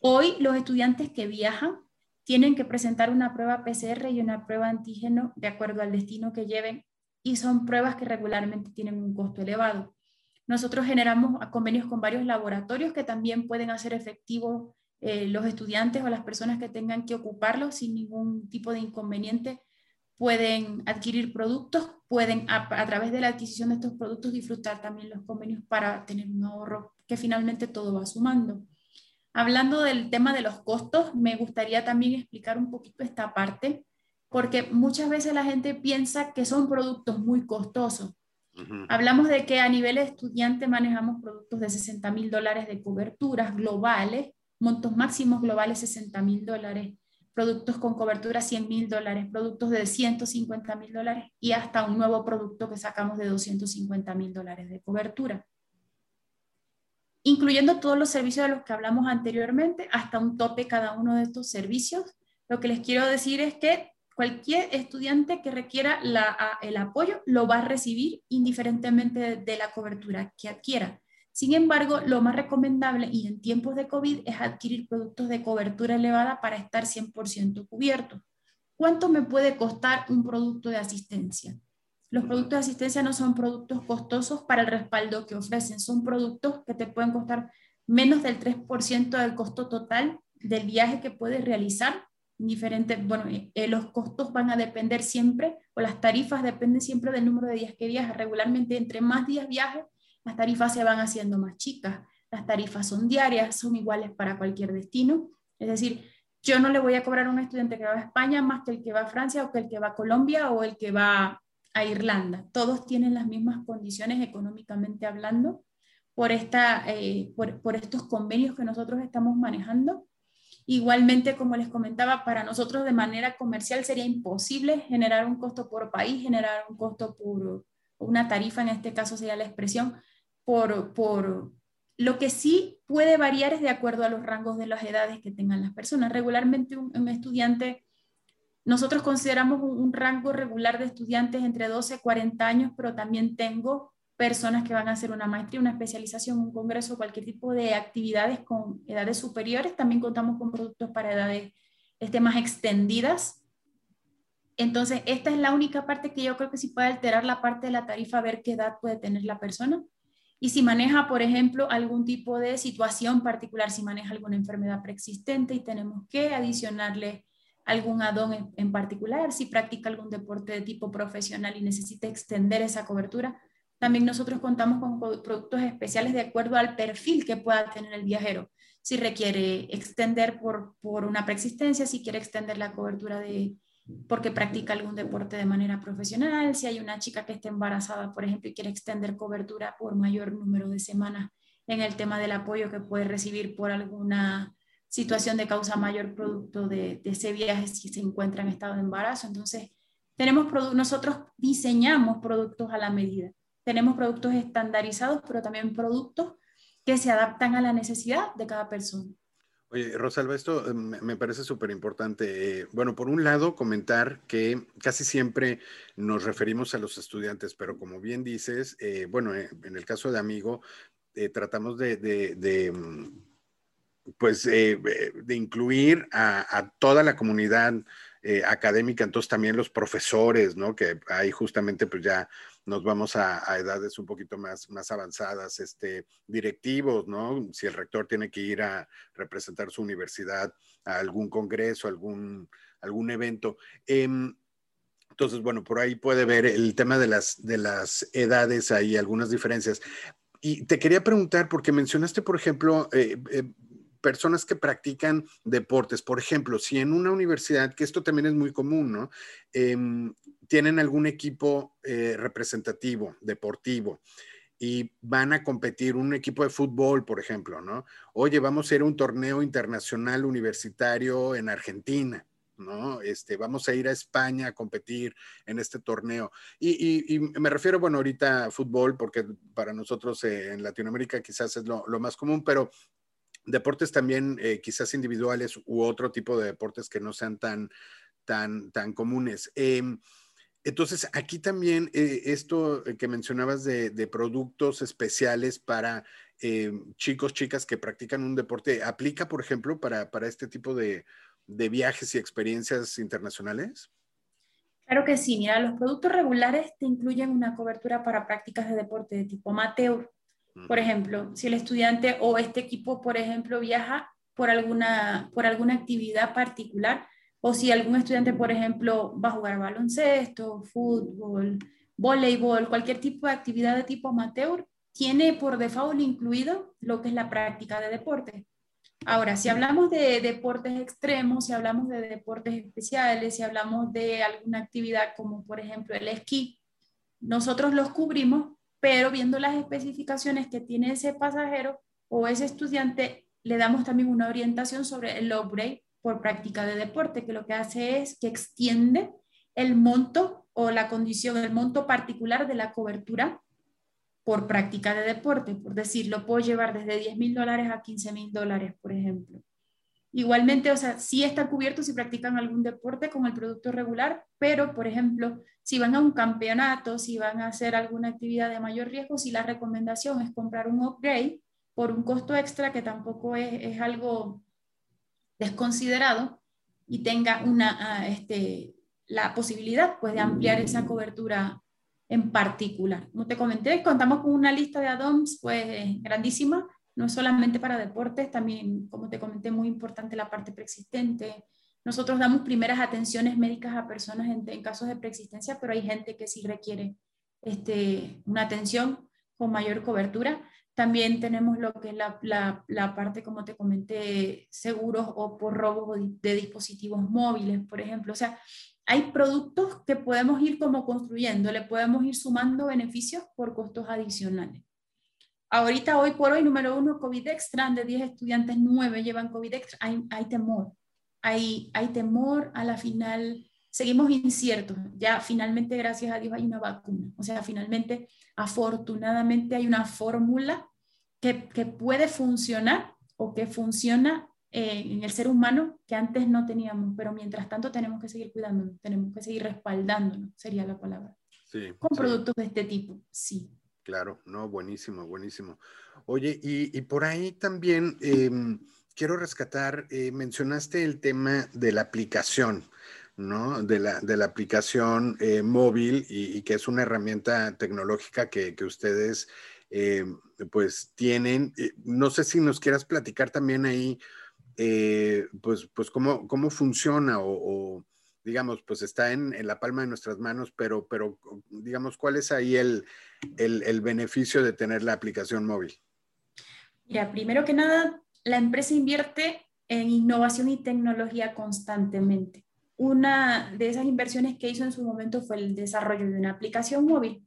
Hoy los estudiantes que viajan tienen que presentar una prueba PCR y una prueba antígeno de acuerdo al destino que lleven y son pruebas que regularmente tienen un costo elevado. Nosotros generamos convenios con varios laboratorios que también pueden hacer efectivo eh, los estudiantes o las personas que tengan que ocuparlo sin ningún tipo de inconveniente pueden adquirir productos, pueden a, través de la adquisición de estos productos disfrutar también los convenios para tener un ahorro que finalmente todo va sumando. Hablando del tema de los costos, me gustaría también explicar un poquito esta parte, porque muchas veces la gente piensa que son productos muy costosos. Hablamos de que a nivel estudiante manejamos productos de 60 mil dólares de coberturas globales montos máximos globales 60 mil dólares, productos con cobertura 100 mil dólares, productos de 150 mil dólares y hasta un nuevo producto que sacamos de 250 mil dólares de cobertura. Incluyendo todos los servicios de los que hablamos anteriormente, hasta un tope cada uno de estos servicios. Lo que les quiero decir es que cualquier estudiante que requiera el apoyo lo va a recibir indiferentemente de la cobertura que adquiera. Sin embargo, lo más recomendable y en tiempos de COVID es adquirir productos de cobertura elevada para estar 100% cubierto. ¿Cuánto me puede costar un producto de asistencia? Los productos de asistencia no son productos costosos para el respaldo que ofrecen, son productos que te pueden costar menos del 3% del costo total del viaje que puedes realizar. Diferente, bueno, eh, los costos van a depender siempre, o las tarifas dependen siempre del número de días que viajas. Regularmente, entre más días viajes, las tarifas se van haciendo más chicas. las tarifas son diarias, son iguales para cualquier destino. Es decir, yo no le voy a cobrar a un estudiante que va a España más que el que va a Francia o que el que va a Colombia o el que va a Irlanda. Todos tienen las mismas condiciones económicamente hablando por, esta, eh, por, por estos convenios que nosotros estamos manejando. Igualmente, como les comentaba, para nosotros de manera comercial sería imposible generar un costo por país, generar un costo por una tarifa, en este caso sería la expresión, por, por, lo que sí puede variar es de acuerdo a los rangos de las edades que tengan las personas. Regularmente un, estudiante, nosotros consideramos un, rango regular de estudiantes entre 12 y 40 años, pero también tengo personas que van a hacer una maestría, una especialización, un congreso, cualquier tipo de actividades con edades superiores. También contamos con productos para edades este, más extendidas. Entonces, esta es la única parte que yo creo que sí puede alterar la parte de la tarifa, ver qué edad puede tener la persona y si maneja, por ejemplo, algún tipo de situación particular, si maneja alguna enfermedad preexistente y tenemos que adicionarle algún addon en, particular, si practica algún deporte de tipo profesional y necesita extender esa cobertura, también nosotros contamos con productos especiales de acuerdo al perfil que pueda tener el viajero. Si requiere extender por, por una preexistencia, si quiere extender la cobertura de, porque practica algún deporte de manera profesional, si hay una chica que esté embarazada, por ejemplo, y quiere extender cobertura por mayor número de semanas en el tema del apoyo que puede recibir por alguna situación de causa mayor producto de, ese viaje si se encuentra en estado de embarazo. Entonces, tenemos nosotros diseñamos productos a la medida. Tenemos productos estandarizados, pero también productos que se adaptan a la necesidad de cada persona. Oye, Rosalba, esto eh, me parece súper importante. Eh, bueno, por un lado, comentar que casi siempre nos referimos a los estudiantes, pero como bien dices, eh, bueno, en el caso de Amigo, tratamos de, mm, pues, de incluir a, toda la comunidad académica, entonces también los profesores, ¿no? Que ahí justamente pues ya nos vamos a, edades un poquito más, más avanzadas, este, directivos, ¿no? Si el rector tiene que ir a representar su universidad a algún congreso, algún, algún evento. Em, entonces, bueno, por ahí puede ver el tema de las, de las edades, hay algunas diferencias. Y te quería preguntar, porque mencionaste, por ejemplo, eh, eh, personas que practican deportes. Por ejemplo, si en una universidad, que esto también es muy común, ¿no? Em, tienen algún equipo eh, representativo, deportivo, y van a competir un equipo de fútbol, por ejemplo, ¿no? Oye, vamos a ir a un torneo internacional universitario en Argentina. ¿no? Este, vamos a ir a España a competir en este torneo. Y, me refiero, bueno, ahorita a fútbol, porque para nosotros eh, en Latinoamérica quizás es lo, más común, pero deportes también eh, quizás individuales u otro tipo de deportes que no sean tan, tan, tan comunes. Em, entonces, aquí también eh, esto que mencionabas de, productos especiales para eh, chicos, chicas que practican un deporte, ¿aplica, por ejemplo, para, este tipo de, viajes y experiencias internacionales? Claro que sí, mira, los productos regulares te incluyen una cobertura para prácticas de deporte de tipo amateur. Por ejemplo, si el estudiante o este equipo, por ejemplo, viaja por alguna, por alguna actividad particular, o si algún estudiante, por ejemplo, va a jugar baloncesto, fútbol, voleibol, cualquier tipo de actividad de tipo amateur, tiene por default incluido lo que es la práctica de deporte. Ahora, si hablamos de deportes extremos, si hablamos de deportes especiales, si hablamos de alguna actividad como por ejemplo el esquí, nosotros los cubrimos, pero viendo las especificaciones que tiene ese pasajero o ese estudiante, le damos también una orientación sobre el low break por práctica de deporte, que lo que hace es que extiende el monto o la condición, el monto particular de la cobertura por práctica de deporte. Por decir, lo puedo llevar desde 10 mil dólares a 15 mil dólares, por ejemplo. Igualmente, o sea, sí está cubierto si practican algún deporte con el producto regular, pero, por ejemplo, si van a un campeonato, si van a hacer alguna actividad de mayor riesgo, si la recomendación es comprar un upgrade por un costo extra que tampoco es, es algo desconsiderado y tenga una, ah, este, la posibilidad pues, de ampliar esa cobertura en particular. Como te comenté, contamos con una lista de add-ons pues, grandísima, no solamente para deportes, también, como te comenté, muy importante la parte preexistente. Nosotros damos primeras atenciones médicas a personas en, casos de preexistencia, pero hay gente que sí requiere este, una atención con mayor cobertura. También tenemos lo que es la, la, la parte, como te comenté, seguros o por robos de dispositivos móviles, por ejemplo. O sea, hay productos que podemos ir como construyendo, le podemos ir sumando beneficios por costos adicionales. Ahorita, hoy por hoy, número uno, COVID extra, de 10 estudiantes, 9 llevan COVID extra, hay, hay temor, hay, hay temor a la final, seguimos inciertos, ya finalmente, gracias a Dios, hay una vacuna, o sea, finalmente, afortunadamente hay una fórmula que, que puede funcionar o que funciona eh, en el ser humano que antes no teníamos, pero mientras tanto tenemos que seguir cuidándonos, tenemos que seguir respaldándonos, sería la palabra. Sí, con productos de este tipo, sí. Claro, no, buenísimo, buenísimo. Oye, y, por ahí también em, quiero rescatar, eh, mencionaste el tema de la aplicación, ¿no? De la, de la aplicación eh, móvil y, que es una herramienta tecnológica que, que ustedes eh, pues tienen. no sé si nos quieras platicar también ahí, pues, pues cómo, cómo funciona o, digamos, pues está en, en, la palma de nuestras manos, pero, pero digamos, ¿cuál es ahí el, el, el beneficio de tener la aplicación móvil? Mira, primero que nada, la empresa invierte en innovación y tecnología constantemente. Una de esas inversiones que hizo en su momento fue el desarrollo de una aplicación móvil,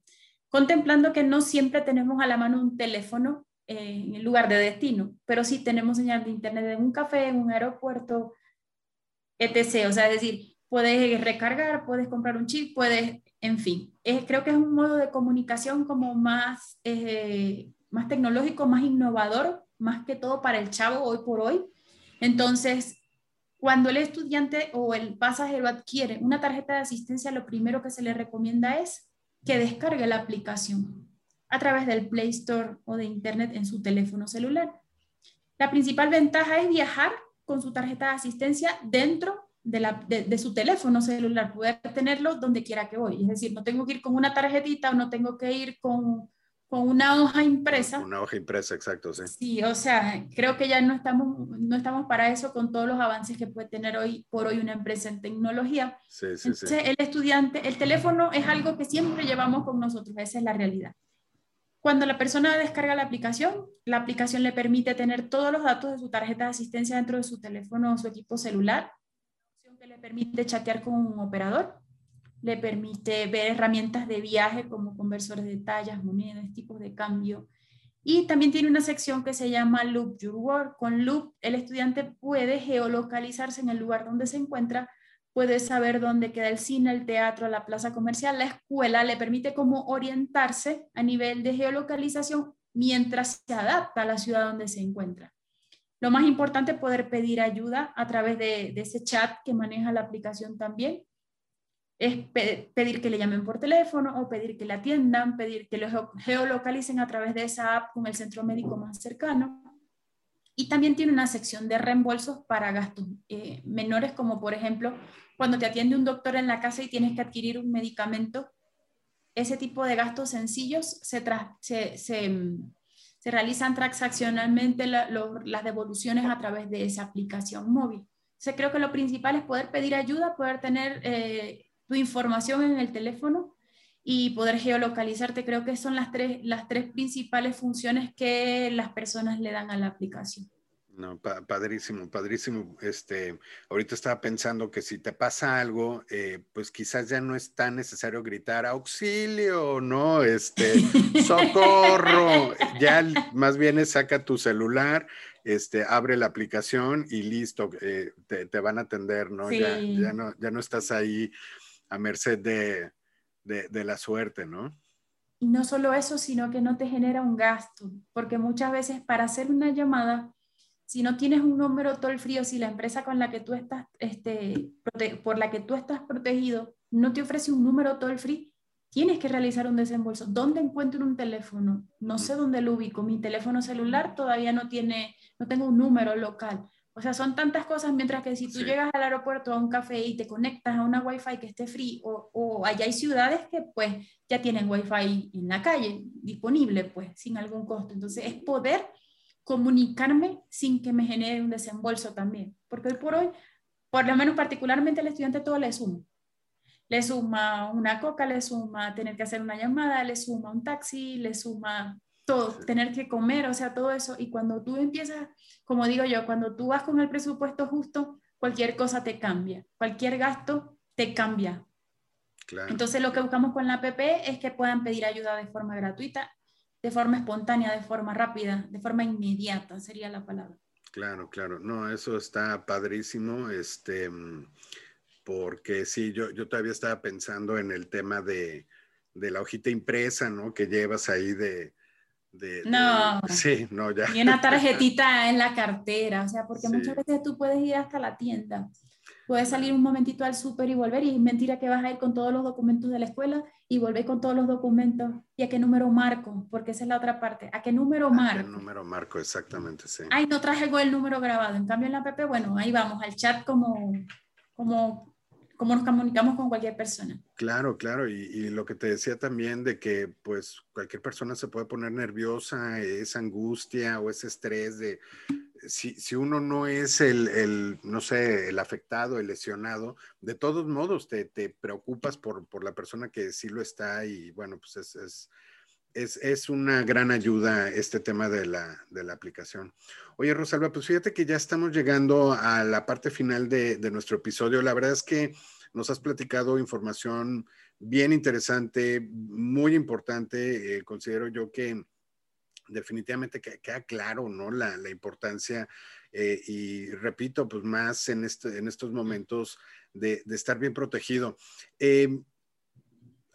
contemplando que no siempre tenemos a la mano un teléfono eh, en el lugar de destino, pero sí tenemos señal de internet en un café, en un aeropuerto, etc. O sea, es decir, puedes recargar, puedes comprar un chip, puedes, en fin. creo que es un modo de comunicación como más, eh, más tecnológico, más innovador, más que todo para el chavo hoy por hoy. Entonces, cuando el estudiante o el pasajero adquiere una tarjeta de asistencia, lo primero que se le recomienda es que descargue la aplicación a través del Play Store o de Internet en su teléfono celular. La principal ventaja es viajar con su tarjeta de asistencia dentro de, su teléfono celular, poder tenerlo donde quiera que voy. Es decir, no tengo que ir con una tarjetita o no tengo que ir con, una hoja impresa. Una hoja impresa, exacto, sí. Sí, o sea, creo que ya no estamos, no estamos para eso con todos los avances que puede tener hoy por hoy una empresa en tecnología. Sí, sí, Entonces, el estudiante, el teléfono es algo que siempre llevamos con nosotros, esa es la realidad. Cuando la persona descarga la aplicación, la aplicación le permite tener todos los datos de su tarjeta de asistencia dentro de su teléfono o su equipo celular que le permite chatear con un operador, le permite ver herramientas de viaje como conversores de tallas, monedas, tipos de cambio. Y también tiene una sección que se llama Loop Your Work. Con Loop, el estudiante puede geolocalizarse en el lugar donde se encuentra, puede saber dónde queda el cine, el teatro, la plaza comercial, la escuela, le permite como orientarse a nivel de geolocalización mientras se adapta a la ciudad donde se encuentra. Lo más importante es poder pedir ayuda a través de, ese chat que maneja la aplicación también. Es pedir que le llamen por teléfono o pedir que le atiendan, pedir que lo geolocalicen a través de esa app con el centro médico más cercano. Y también tiene una sección de reembolsos para gastos eh, menores, como por ejemplo cuando te atiende un doctor en la casa y tienes que adquirir un medicamento. Ese tipo de gastos sencillos se, se, se se realizan transaccionalmente las devoluciones a través de esa aplicación móvil. Entonces creo que lo principal es poder pedir ayuda, poder tener eh, tu información en el teléfono y poder geolocalizarte. Creo que son las tres, las tres principales funciones que las personas le dan a la aplicación. No, padrísimo, padrísimo. Este, ahorita estaba pensando que si te pasa algo, eh, pues quizás ya no es tan necesario gritar auxilio, ¿no? Este, socorro. ya más bien saca tu celular, este, abre la aplicación y listo, eh, te, van a atender, ¿no? Ya, ya ¿no? ya no estás ahí a merced de, de la suerte, ¿no? Y no solo eso, sino que no te genera un gasto, porque muchas veces para hacer una llamada si no tienes un número toll frío, si la empresa con la que tú estás, este, por la que tú estás protegido no te ofrece un número toll free, tienes que realizar un desembolso. ¿Dónde encuentro un teléfono? No sé dónde lo ubico. Mi teléfono celular todavía no tiene, no tengo un número local. O sea, son tantas cosas, mientras que si tú llegas al aeropuerto a un café y te conectas a una Wi-Fi que esté free, o, o allá hay ciudades que pues ya tienen Wi-Fi en la calle disponible, pues sin algún costo. Entonces, es poder comunicarme sin que me genere un desembolso también. Porque hoy por hoy, por lo menos particularmente al estudiante todo le suma. Le suma una coca, le suma tener que hacer una llamada, le suma un taxi, le suma todo, tener que comer, o sea, todo eso. Y cuando tú empiezas, como digo yo, cuando tú vas con el presupuesto justo, cualquier cosa te cambia, cualquier gasto te cambia. Entonces lo que buscamos con la APP es que puedan pedir ayuda de forma gratuita, de forma espontánea, de forma rápida, de forma inmediata, sería la palabra. Claro, claro. No, eso está padrísimo, este, porque sí, yo, yo todavía estaba pensando en el tema de, de la hojita impresa, ¿no? Que llevas ahí de... de no. sí, no, ya. Y una tarjetita en la cartera, o sea, porque muchas veces tú puedes ir hasta la tienda, puedes salir un momentito al súper y volver y mentira que vas a ir con todos los documentos de la escuela y volver con todos los documentos. ¿Y a qué número marco? Porque esa es la otra parte. ¿A qué número marco? ¿A qué número marco? Exactamente, sí. Ay, no traje el número grabado. En cambio en la app, bueno, ahí vamos, al chat como, como cómo nos comunicamos con cualquier persona. Claro, claro, y, lo que te decía también de que pues cualquier persona se puede poner nerviosa, esa angustia o ese estrés de si, si uno no es el, el, no sé, el afectado, el lesionado, de todos modos te, te preocupas por, por, la persona que sí lo está y bueno, pues es, es es, es, una gran ayuda este tema de la, de la, aplicación. Oye, Rosalba, pues fíjate que ya estamos llegando a la parte final de, de, nuestro episodio. La verdad es que nos has platicado información bien interesante, muy importante. Eh, considero yo que definitivamente queda claro, ¿no? La, la importancia eh, y repito, pues más en, este, en estos momentos de, de estar bien protegido. Eh,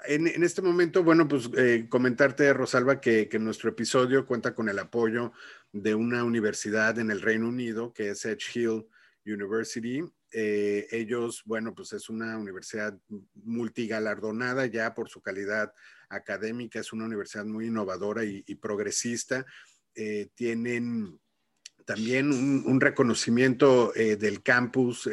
en, este momento, bueno, pues eh, comentarte, Rosalba, que, nuestro episodio cuenta con el apoyo de una universidad en el Reino Unido, que es Edge Hill University. Eh, ellos, bueno, pues es una universidad multigalardonada ya por su calidad académica, es una universidad muy innovadora y, progresista. Eh, tienen también un, reconocimiento del campus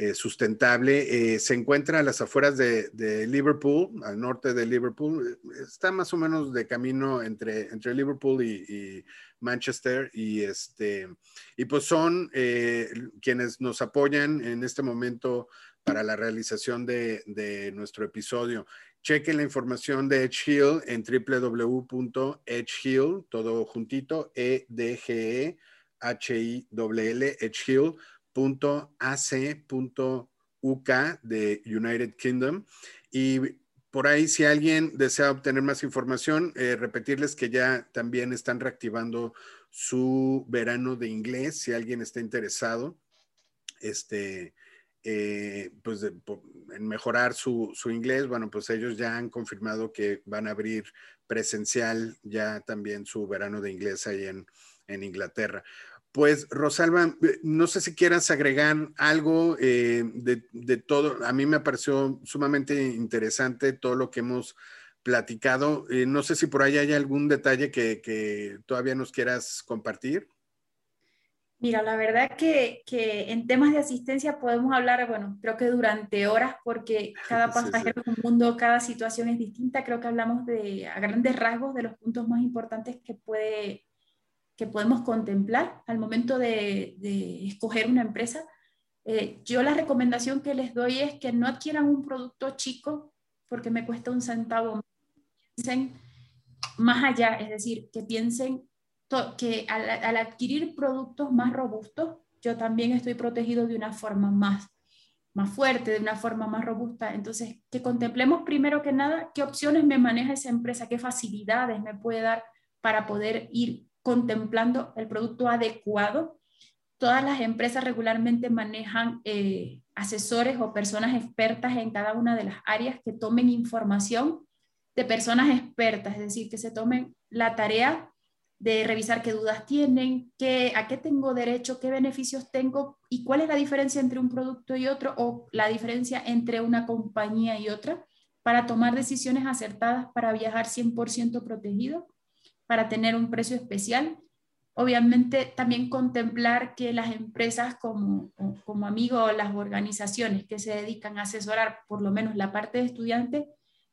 eh, sustentable. Eh, se encuentra a las afueras de, Liverpool, al norte de Liverpool. Está más o menos de camino entre, entre Liverpool y, Manchester. Y, este, y pues son eh, quienes nos apoyan en este momento para la realización de, nuestro episodio. Chequen la información de Edge Hill en www.edgehill, todo juntito, E D G E H I L L, Edge Hill .ac.uk de United Kingdom. Y por ahí, si alguien desea obtener más información, eh, repetirles que ya también están reactivando su verano de inglés, si alguien está interesado, este, eh, pues en mejorar su, inglés, bueno, pues ellos ya han confirmado que van a abrir presencial ya también su verano de inglés ahí en, en Inglaterra. Pues Rosalba, eh, no sé si quieras agregar algo eh, de, todo. A mí me pareció sumamente interesante todo lo que hemos platicado. Eh, no sé si por ahí hay algún detalle que, todavía nos quieras compartir. Mira, la verdad que, que, en temas de asistencia podemos hablar, bueno, creo que durante horas, porque cada pasajero es un mundo, cada situación es distinta. Creo que hablamos de, a grandes rasgos de los puntos más importantes que puede que podemos contemplar al momento de, escoger una empresa. Eh, yo la recomendación que les doy es que no adquieran un producto chico porque me cuesta un centavo. Piensen más allá, es decir, que piensen que al, adquirir productos más robustos, yo también estoy protegido de una forma más, más fuerte, de una forma más robusta. Entonces, que contemplemos primero que nada qué opciones me maneja esa empresa, qué facilidades me puede dar para poder ir contemplando el producto adecuado. Todas las empresas regularmente manejan eh, asesores o personas expertas en cada una de las áreas que tomen información de personas expertas, es decir, que se tomen la tarea de revisar qué dudas tienen, qué, a qué tengo derecho, qué beneficios tengo y cuál es la diferencia entre un producto y otro o la diferencia entre una compañía y otra para tomar decisiones acertadas para viajar 100% protegido para tener un precio especial. Obviamente también contemplar que las empresas como, como amigos, las organizaciones que se dedican a asesorar por lo menos la parte de estudiantes,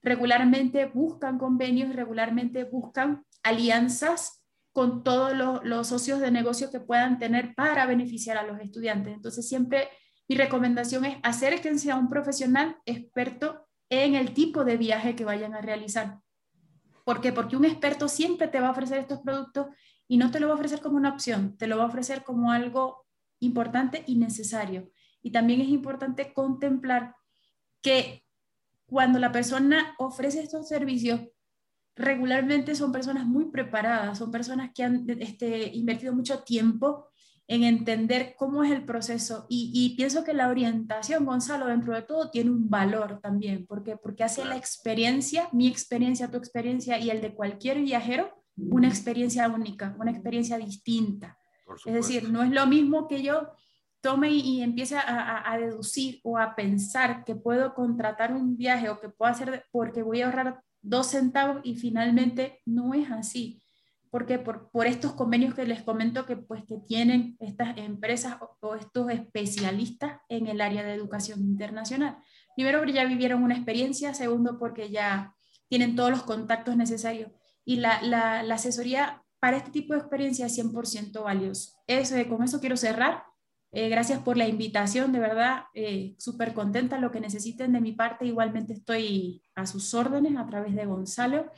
regularmente buscan convenios, regularmente buscan alianzas con todos los, los, socios de negocio que puedan tener para beneficiar a los estudiantes. Entonces, siempre mi recomendación es acérquense a un profesional experto en el tipo de viaje que vayan a realizar. ¿Por qué? Porque un experto siempre te va a ofrecer estos productos y no te lo va a ofrecer como una opción, te lo va a ofrecer como algo importante y necesario. Y también es importante contemplar que cuando la persona ofrece estos servicios, regularmente son personas muy preparadas, son personas que han este, invertido mucho tiempo en entender cómo es el proceso y, pienso que la orientación, Gonzalo, dentro de todo tiene un valor también, porque porque hace la experiencia, mi experiencia, tu experiencia y el de cualquier viajero, una experiencia única, una experiencia distinta. Es decir, no es lo mismo que yo tome y, empiece a, a, deducir o a pensar que puedo contratar un viaje o que puedo hacer porque voy a ahorrar dos centavos y finalmente no es así. Porque por, por estos convenios que les comento que, pues, que tienen estas empresas o, estos especialistas en el área de educación internacional. Primero, porque ya vivieron una experiencia. Segundo, porque ya tienen todos los contactos necesarios. Y la, asesoría para este tipo de experiencia es 100% valioso. Eso, con eso quiero cerrar eh, gracias por la invitación, de verdad, eh, súper contenta. Lo que necesiten de mi parte, igualmente estoy a sus órdenes a través de Gonzalo,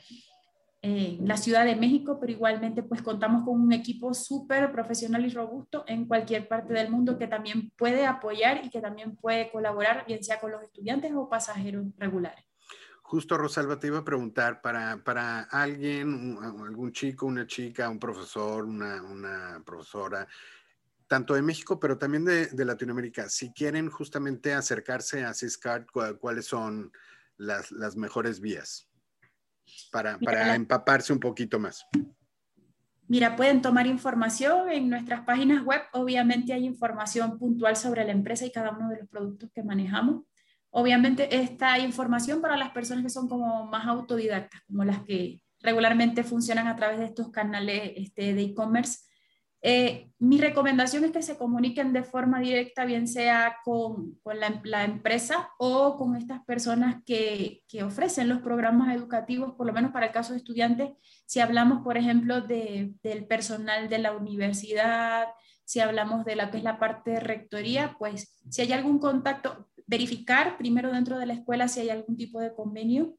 en la Ciudad de México, pero igualmente pues contamos con un equipo súper profesional y robusto en cualquier parte del mundo que también puede apoyar y que también puede colaborar, bien sea con los estudiantes o pasajeros regulares. Justo, Rosalba, te iba a preguntar, para, para alguien, algún chico, una chica, un profesor, una, una profesora, tanto de México, pero también de, Latinoamérica, si quieren justamente acercarse a Ciscard, ¿cuáles son las, mejores vías para, empaparse un poquito más? Mira, pueden tomar información en nuestras páginas web. Obviamente hay información puntual sobre la empresa y cada uno de los productos que manejamos. Obviamente esta información para las personas que son como más autodidactas, como las que regularmente funcionan a través de estos canales este, de e-commerce, eh, mi recomendación es que se comuniquen de forma directa, bien sea con, la, empresa o con estas personas que, ofrecen los programas educativos, por lo menos para el caso de estudiantes, si hablamos, por ejemplo, de, del personal de la universidad, si hablamos de la que es la parte de rectoría, pues si hay algún contacto, verificar primero dentro de la escuela si hay algún tipo de convenio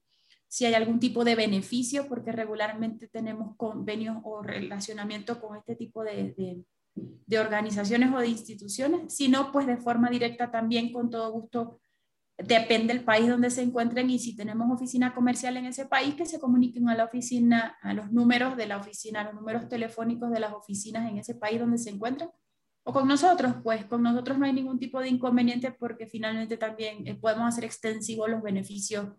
si hay algún tipo de beneficio, porque regularmente tenemos convenios o relacionamiento con este tipo de, de, organizaciones o de instituciones, sino pues de forma directa también con todo gusto, depende del país donde se encuentren y si tenemos oficina comercial en ese país, que se comuniquen a la oficina, a los números de la oficina, a los números telefónicos de las oficinas en ese país donde se encuentran. O con nosotros, pues con nosotros no hay ningún tipo de inconveniente porque finalmente también eh, podemos hacer extensivos los beneficios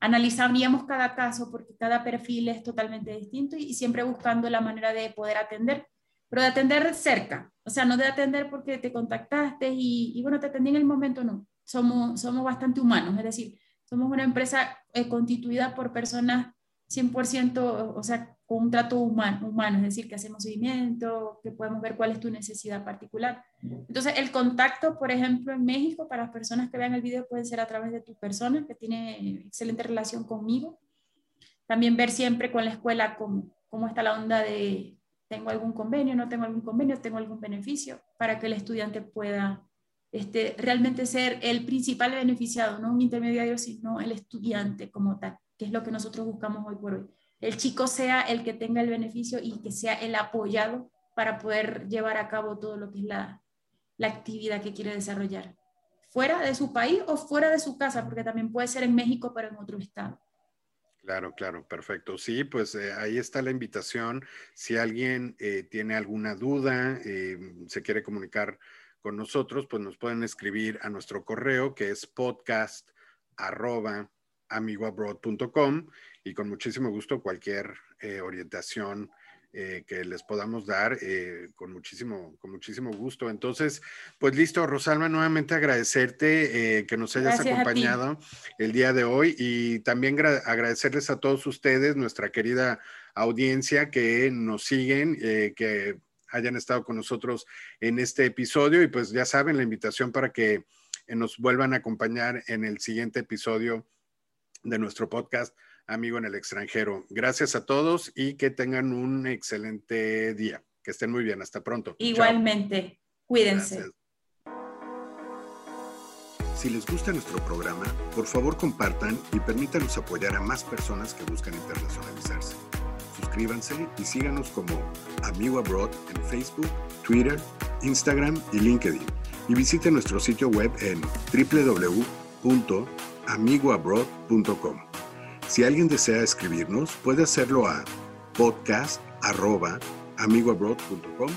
analizaríamos cada caso porque cada perfil es totalmente distinto y, siempre buscando la manera de poder atender, pero de atender cerca, o sea, no de atender porque te contactaste y, bueno, te atendí en el momento, no. Somos, somos bastante humanos, es decir, somos una empresa eh, constituida por personas 100%, o sea, un trato humano, humano, es decir, que hacemos seguimiento, que podemos ver cuál es tu necesidad particular. Entonces, el contacto, por ejemplo, en México, para las personas que vean el video, puede ser a través de tu persona, que tiene excelente relación conmigo. También ver siempre con la escuela cómo, cómo está la onda de, tengo algún convenio, no tengo algún convenio, tengo algún beneficio, para que el estudiante pueda este, realmente ser el principal beneficiado, no un intermediario, sino el estudiante como tal, que es lo que nosotros buscamos hoy por hoy el chico sea el que tenga el beneficio y que sea el apoyado para poder llevar a cabo todo lo que es la, actividad que quiere desarrollar, fuera de su país o fuera de su casa, porque también puede ser en México, pero en otro estado. Claro, claro, perfecto. Sí, pues eh, ahí está la invitación. Si alguien eh, tiene alguna duda, eh, se quiere comunicar con nosotros, pues nos pueden escribir a nuestro correo que es podcast amigoabroad.com y con muchísimo gusto cualquier eh, orientación eh, que les podamos dar eh, con, muchísimo, con muchísimo gusto. Entonces, pues listo, Rosalma, nuevamente agradecerte que nos hayas acompañado el día de hoy y también agradecerles a todos ustedes, nuestra querida audiencia que nos siguen, que hayan estado con nosotros en este episodio y pues ya saben la invitación para que nos vuelvan a acompañar en el siguiente episodio de nuestro podcast amigo en el extranjero. Gracias a todos y que tengan un excelente día. Que estén muy bien. Hasta pronto. Igualmente. Cuídense. Si les gusta nuestro programa, por favor compartan y permítanos apoyar a más personas que buscan internacionalizarse. Suscríbanse y síganos como Amigo Abroad en Facebook, Twitter, Instagram y LinkedIn. Y visiten nuestro sitio web en www.amigoabroad.com. Si alguien desea escribirnos, puede hacerlo a podcast.amigoabroad.com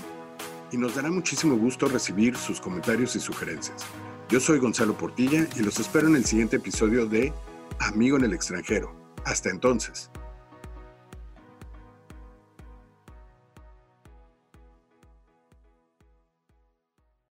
y nos dará muchísimo gusto recibir sus comentarios y sugerencias. Yo soy Gonzalo Portilla y los espero en el siguiente episodio de Amigo en el extranjero. Hasta entonces.